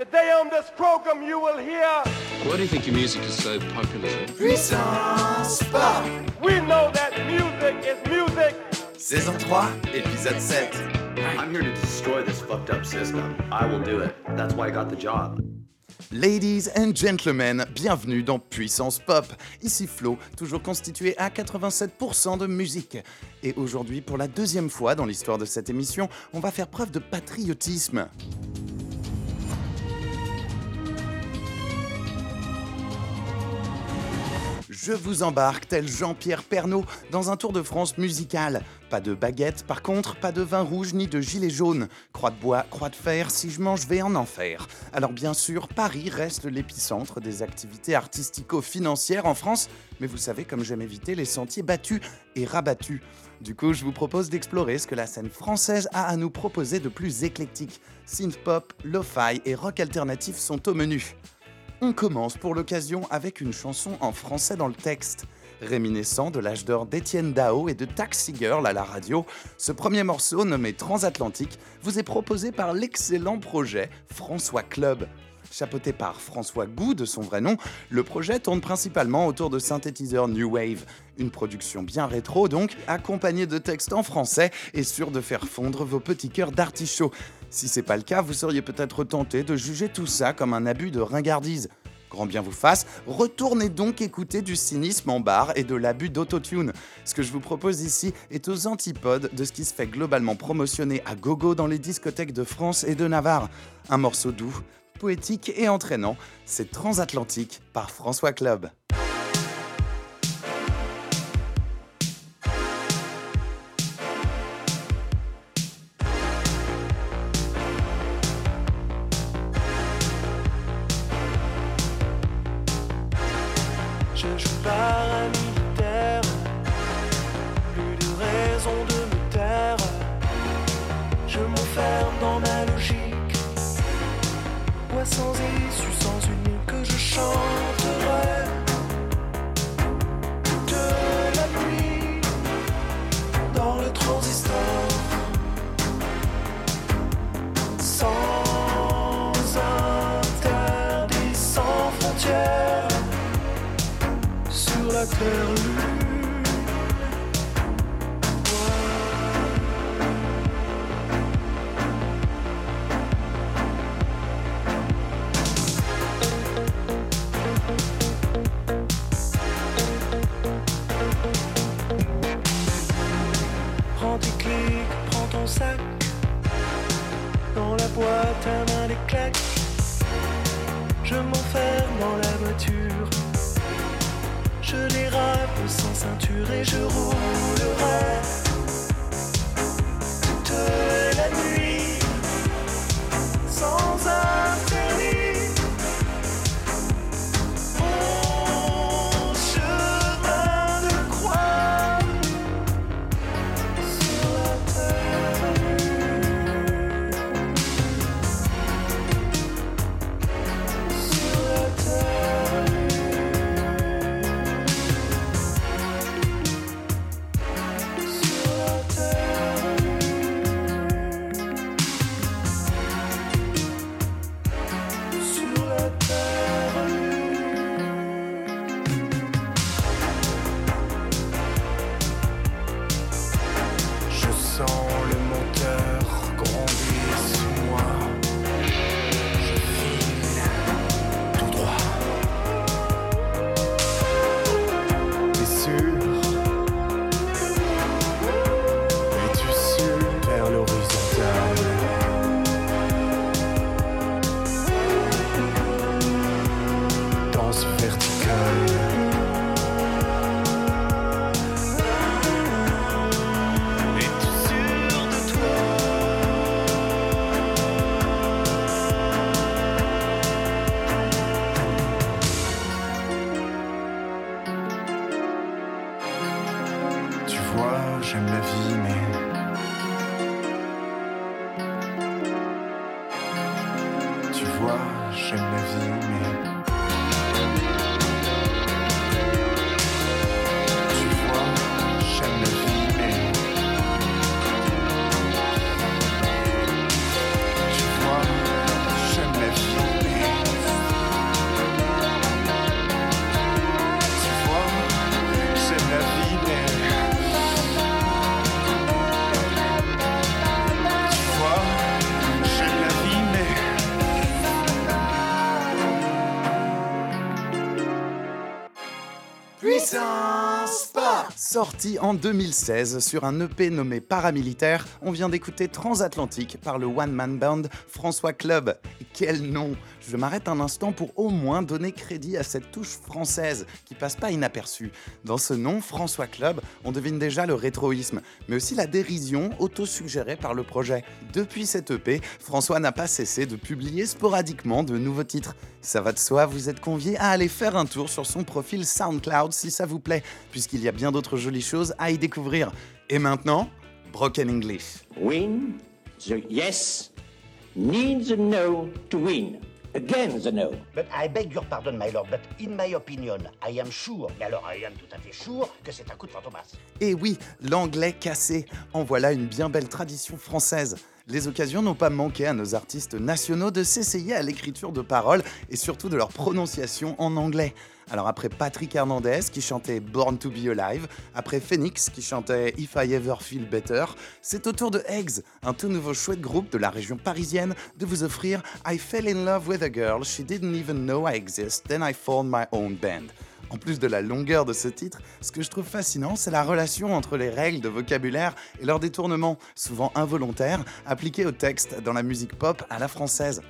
Today on this program you will hear Why do you think your music is so popular? Puissance Pop We know that music is music Saison 3, épisode 7 I'm here to destroy this fucked up system. I will do it. That's why I got the job. Ladies and gentlemen, bienvenue dans Puissance Pop. Ici Flo, toujours constitué à 87% de musique. Et aujourd'hui, pour la deuxième fois dans l'histoire de cette émission, on va faire preuve de patriotisme. Je vous embarque, tel Jean-Pierre Pernaud, dans un tour de France musical. Pas de baguette, par contre, pas de vin rouge ni de gilet jaune. Croix de bois, croix de fer, si je mange, vais en enfer. Alors bien sûr, Paris reste l'épicentre des activités artistico-financières en France, mais vous savez comme j'aime éviter les sentiers battus et rabattus. Du coup, je vous propose d'explorer ce que la scène française a à nous proposer de plus éclectique. Synth-pop, lo-fi et rock alternatif sont au menu. On commence pour l'occasion avec une chanson en français dans le texte. Réminiscent de l'âge d'or d'Étienne Dao et de Taxi Girl à la radio, ce premier morceau nommé Transatlantique vous est proposé par l'excellent projet François Club. Chapeauté par François Gou de son vrai nom, le projet tourne principalement autour de synthétiseurs New Wave. Une production bien rétro donc, accompagnée de textes en français et sûr de faire fondre vos petits cœurs d'artichaut. Si c'est pas le cas, vous seriez peut-être tenté de juger tout ça comme un abus de ringardise. Grand bien vous fasse, retournez donc écouter du cynisme en bar et de l'abus d'autotune. Ce que je vous propose ici est aux antipodes de ce qui se fait globalement promotionner à gogo dans les discothèques de France et de Navarre. Un morceau doux, poétique et entraînant, c'est Transatlantique par François Club. Sans issue, sans une que je chanterai. De la pluie dans le transistor, sans interdit, sans frontières sur la terre. J'aime la vie, mais. Tu vois, j'aime la vie, mais. Sorti en 2016 sur un EP nommé Paramilitaire, on vient d'écouter Transatlantique par le one-man band François Club. Quel nom Je m'arrête un instant pour au moins donner crédit à cette touche française qui passe pas inaperçue. Dans ce nom, François Club, on devine déjà le rétroïsme, mais aussi la dérision auto-suggérée par le projet. Depuis cet EP, François n'a pas cessé de publier sporadiquement de nouveaux titres. Ça va de soi, vous êtes conviés à aller faire un tour sur son profil SoundCloud si ça vous plaît, puisqu'il y a bien d'autres jolies choses à y découvrir. Et maintenant, Broken English. Win the yes needs the no to win. Again the no. But I beg your pardon, my lord, but in my opinion, I am sure, mais alors I am tout à fait sure, que c'est un coup de fantomas. Et oui, l'anglais cassé, en voilà une bien belle tradition française. Les occasions n'ont pas manqué à nos artistes nationaux de s'essayer à l'écriture de paroles et surtout de leur prononciation en anglais. Alors après Patrick Hernandez qui chantait Born to be Alive, après Phoenix qui chantait If I Ever Feel Better, c'est au tour de Eggs, un tout nouveau chouette groupe de la région parisienne, de vous offrir I Fell in Love with a Girl She Didn't Even Know I Exist, Then I Found My Own Band. En plus de la longueur de ce titre, ce que je trouve fascinant, c'est la relation entre les règles de vocabulaire et leur détournement, souvent involontaires, appliqués au texte dans la musique pop à la française.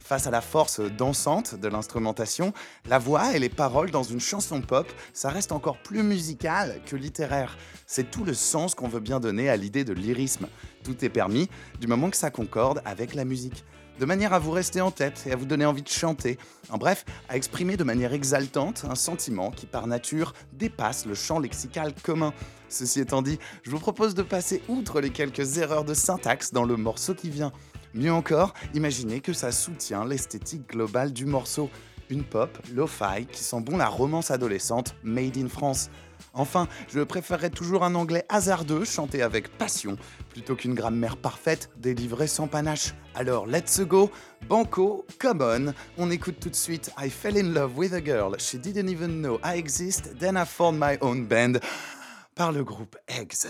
Face à la force dansante de l'instrumentation, la voix et les paroles dans une chanson pop, ça reste encore plus musical que littéraire. C'est tout le sens qu'on veut bien donner à l'idée de lyrisme. Tout est permis du moment que ça concorde avec la musique de manière à vous rester en tête et à vous donner envie de chanter. En bref, à exprimer de manière exaltante un sentiment qui par nature dépasse le champ lexical commun. Ceci étant dit, je vous propose de passer outre les quelques erreurs de syntaxe dans le morceau qui vient. Mieux encore, imaginez que ça soutient l'esthétique globale du morceau. Une pop, lo-fi, qui sent bon la romance adolescente made in France. Enfin, je préférerais toujours un anglais hasardeux chanté avec passion plutôt qu'une grammaire parfaite délivrée sans panache. Alors let's go, banco, come on. On écoute tout de suite I fell in love with a girl, she didn't even know I exist, then I found my own band par le groupe Eggs.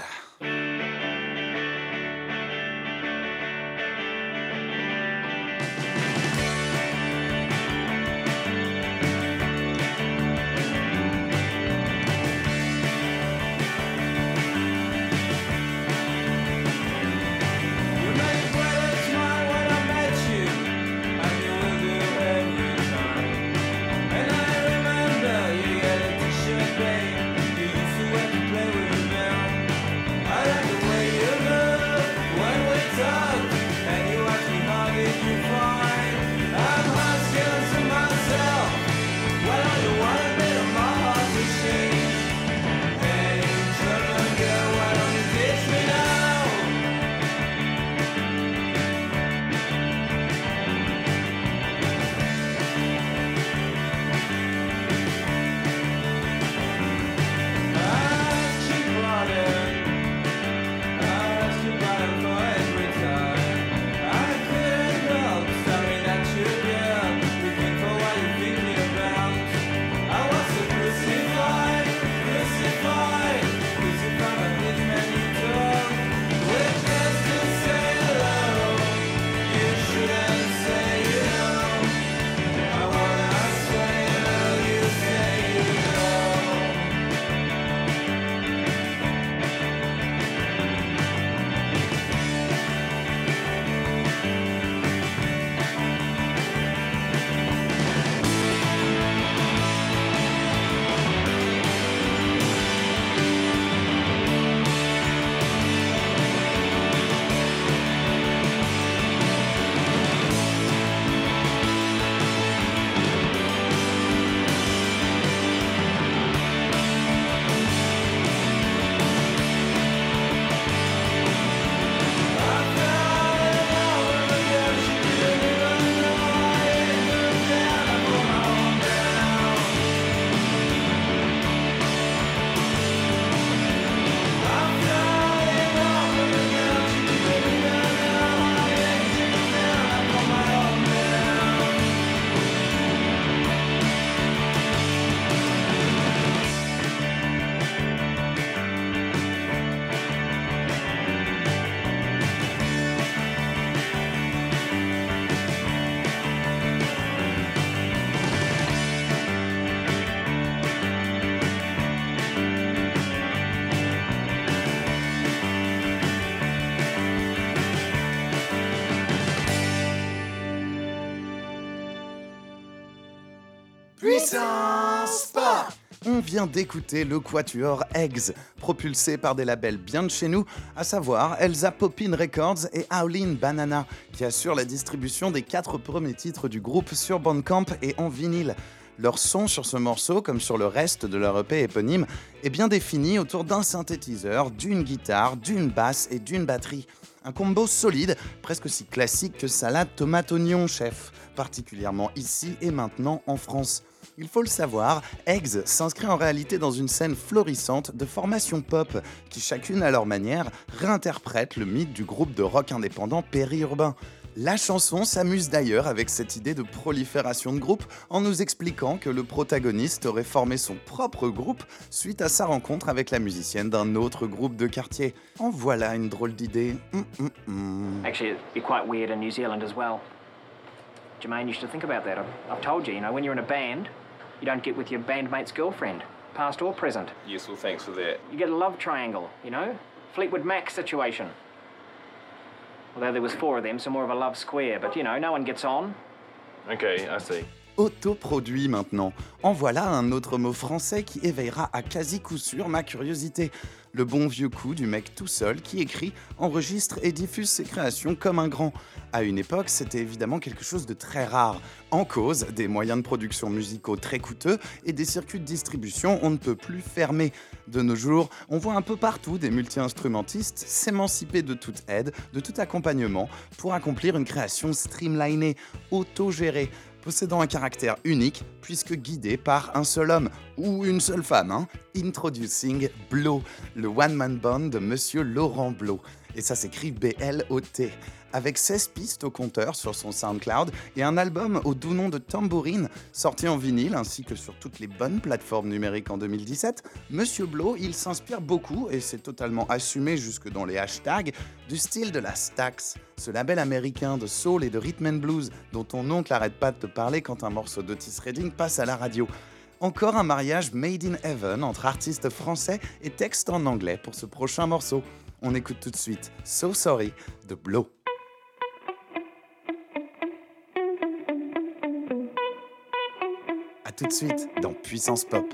On vient d'écouter le quatuor Eggs, propulsé par des labels bien de chez nous, à savoir Elsa Poppin Records et Howlin' Banana, qui assurent la distribution des quatre premiers titres du groupe sur Bandcamp et en vinyle. Leur son sur ce morceau, comme sur le reste de leur EP éponyme, est bien défini autour d'un synthétiseur, d'une guitare, d'une basse et d'une batterie. Un combo solide, presque aussi classique que salade tomate-oignon, chef, particulièrement ici et maintenant en France. Il faut le savoir, Eggs s'inscrit en réalité dans une scène florissante de formations pop qui, chacune à leur manière, réinterprètent le mythe du groupe de rock indépendant périurbain. La chanson s'amuse d'ailleurs avec cette idée de prolifération de groupes en nous expliquant que le protagoniste aurait formé son propre groupe suite à sa rencontre avec la musicienne d'un autre groupe de quartier. En voilà une drôle d'idée. Hum, hum, hum. Actually, it'd be quite weird in New Zealand as well. Think about that. I've, told you, you know, when you're in you don't get with your bandmate's girlfriend, past or present. Yes, well, thanks for that. You get a love triangle, you know? Fleetwood Mac situation. Although there was four of them, so more of a love square, but you know, no one gets on. Okay, I see. Autoproduit maintenant. En voilà un autre mot français qui éveillera à quasi coup sûr ma curiosité. Le bon vieux coup du mec tout seul qui écrit, enregistre et diffuse ses créations comme un grand. À une époque, c'était évidemment quelque chose de très rare. En cause, des moyens de production musicaux très coûteux et des circuits de distribution on ne peut plus fermer. De nos jours, on voit un peu partout des multi-instrumentistes s'émanciper de toute aide, de tout accompagnement, pour accomplir une création streamlinée, autogérée possédant un caractère unique puisque guidé par un seul homme ou une seule femme. Hein. Introducing Blow, le one-man band de Monsieur Laurent Blow. Et ça s'écrit B-L-O-T. Avec 16 pistes au compteur sur son SoundCloud et un album au doux nom de Tambourine, sorti en vinyle ainsi que sur toutes les bonnes plateformes numériques en 2017, Monsieur Blow, il s'inspire beaucoup, et c'est totalement assumé jusque dans les hashtags, du style de la Stax, ce label américain de soul et de rhythm and blues dont ton oncle arrête pas de te parler quand un morceau d'Otis Redding passe à la radio. Encore un mariage made in heaven entre artistes français et texte en anglais pour ce prochain morceau. On écoute tout de suite So Sorry de Blow. Tout de suite dans Puissance Pop.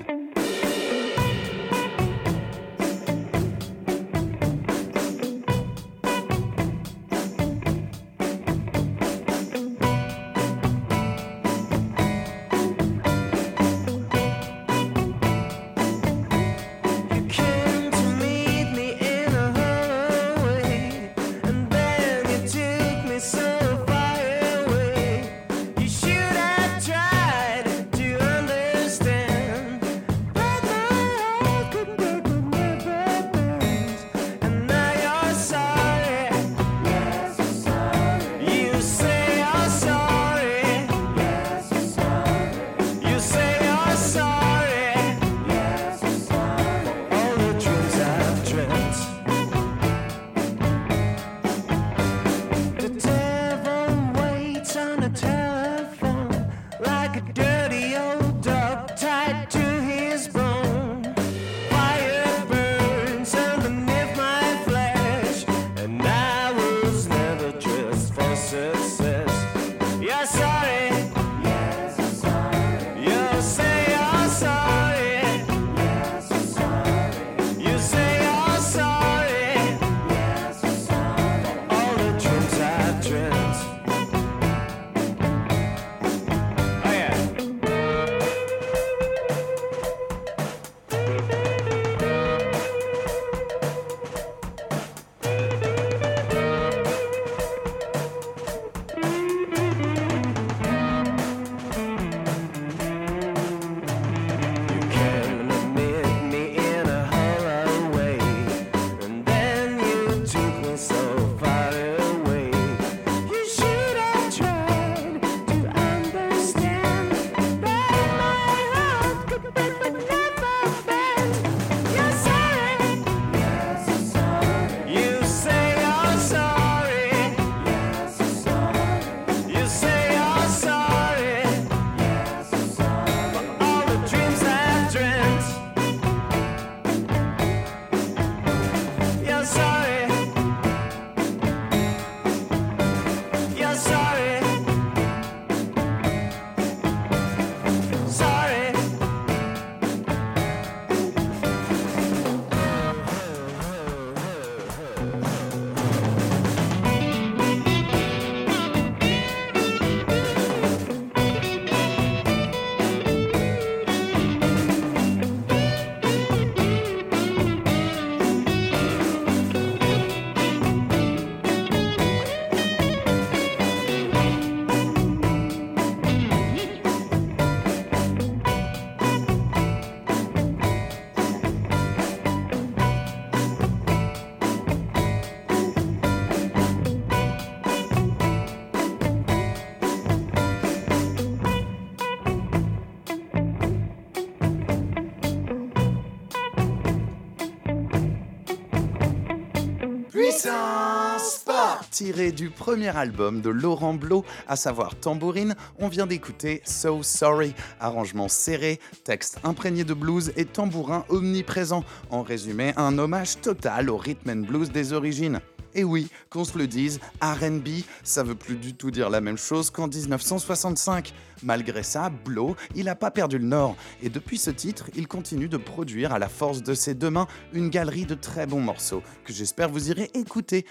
Tiré du premier album de Laurent Blo, à savoir Tambourine, on vient d'écouter So Sorry, arrangement serré, texte imprégné de blues et tambourin omniprésent. En résumé, un hommage total au rhythm and blues des origines. Et oui, qu'on se le dise, RB, ça veut plus du tout dire la même chose qu'en 1965. Malgré ça, Blow, il n'a pas perdu le nord. Et depuis ce titre, il continue de produire à la force de ses deux mains une galerie de très bons morceaux que j'espère vous irez écouter.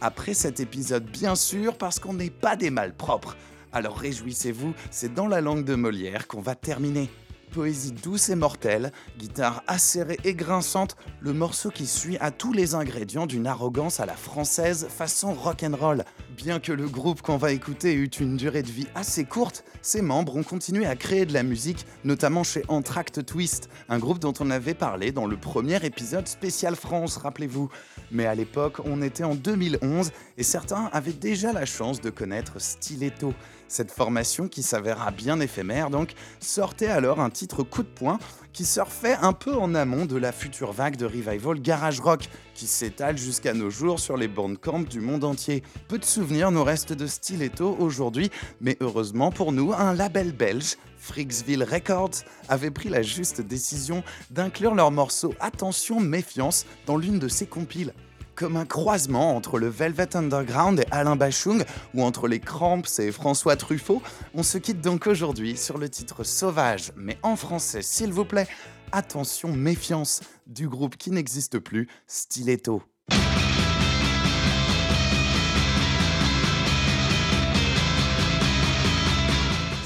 Après cet épisode, bien sûr, parce qu'on n'est pas des malpropres. Alors réjouissez-vous, c'est dans la langue de Molière qu'on va terminer poésie douce et mortelle, guitare acérée et grinçante, le morceau qui suit a tous les ingrédients d'une arrogance à la française façon rock'n'roll. Bien que le groupe qu'on va écouter eut une durée de vie assez courte, ses membres ont continué à créer de la musique, notamment chez Entracte Twist, un groupe dont on avait parlé dans le premier épisode spécial France, rappelez-vous. Mais à l'époque, on était en 2011 et certains avaient déjà la chance de connaître Stiletto. Cette formation, qui s'avéra bien éphémère donc, sortait alors un titre coup de poing qui surfait un peu en amont de la future vague de revival garage rock qui s'étale jusqu'à nos jours sur les bandcamps du monde entier. Peu de souvenirs nous restent de Stiletto aujourd'hui, mais heureusement pour nous, un label belge, Fricksville Records, avait pris la juste décision d'inclure leur morceau Attention Méfiance dans l'une de ses compiles comme un croisement entre le Velvet Underground et Alain Bachung ou entre les Cramps et François Truffaut. On se quitte donc aujourd'hui sur le titre Sauvage, mais en français s'il vous plaît. Attention, méfiance du groupe qui n'existe plus, Stiletto.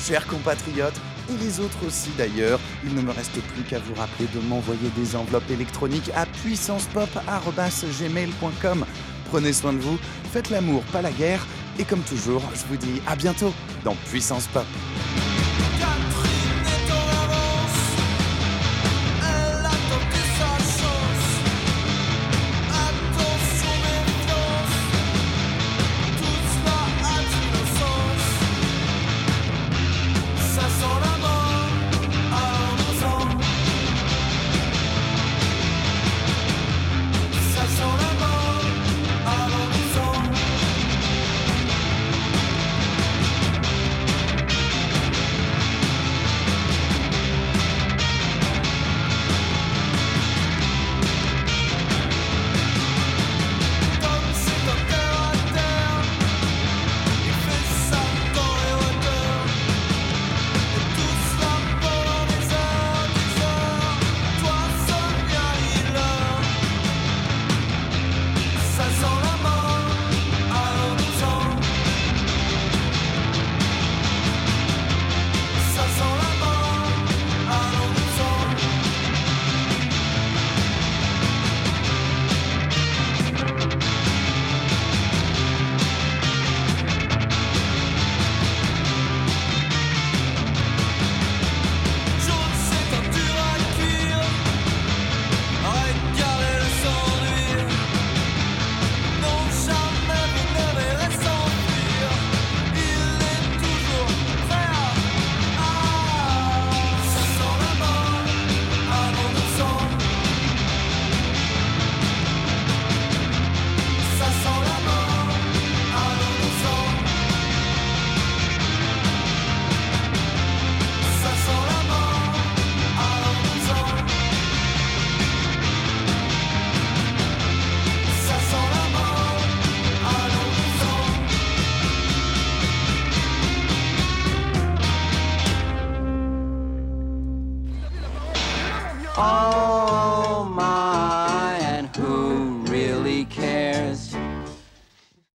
Chers compatriotes, et les autres aussi d'ailleurs. Il ne me reste plus qu'à vous rappeler de m'envoyer des enveloppes électroniques à puissancepop.gmail.com. Prenez soin de vous, faites l'amour, pas la guerre, et comme toujours, je vous dis à bientôt dans Puissance Pop.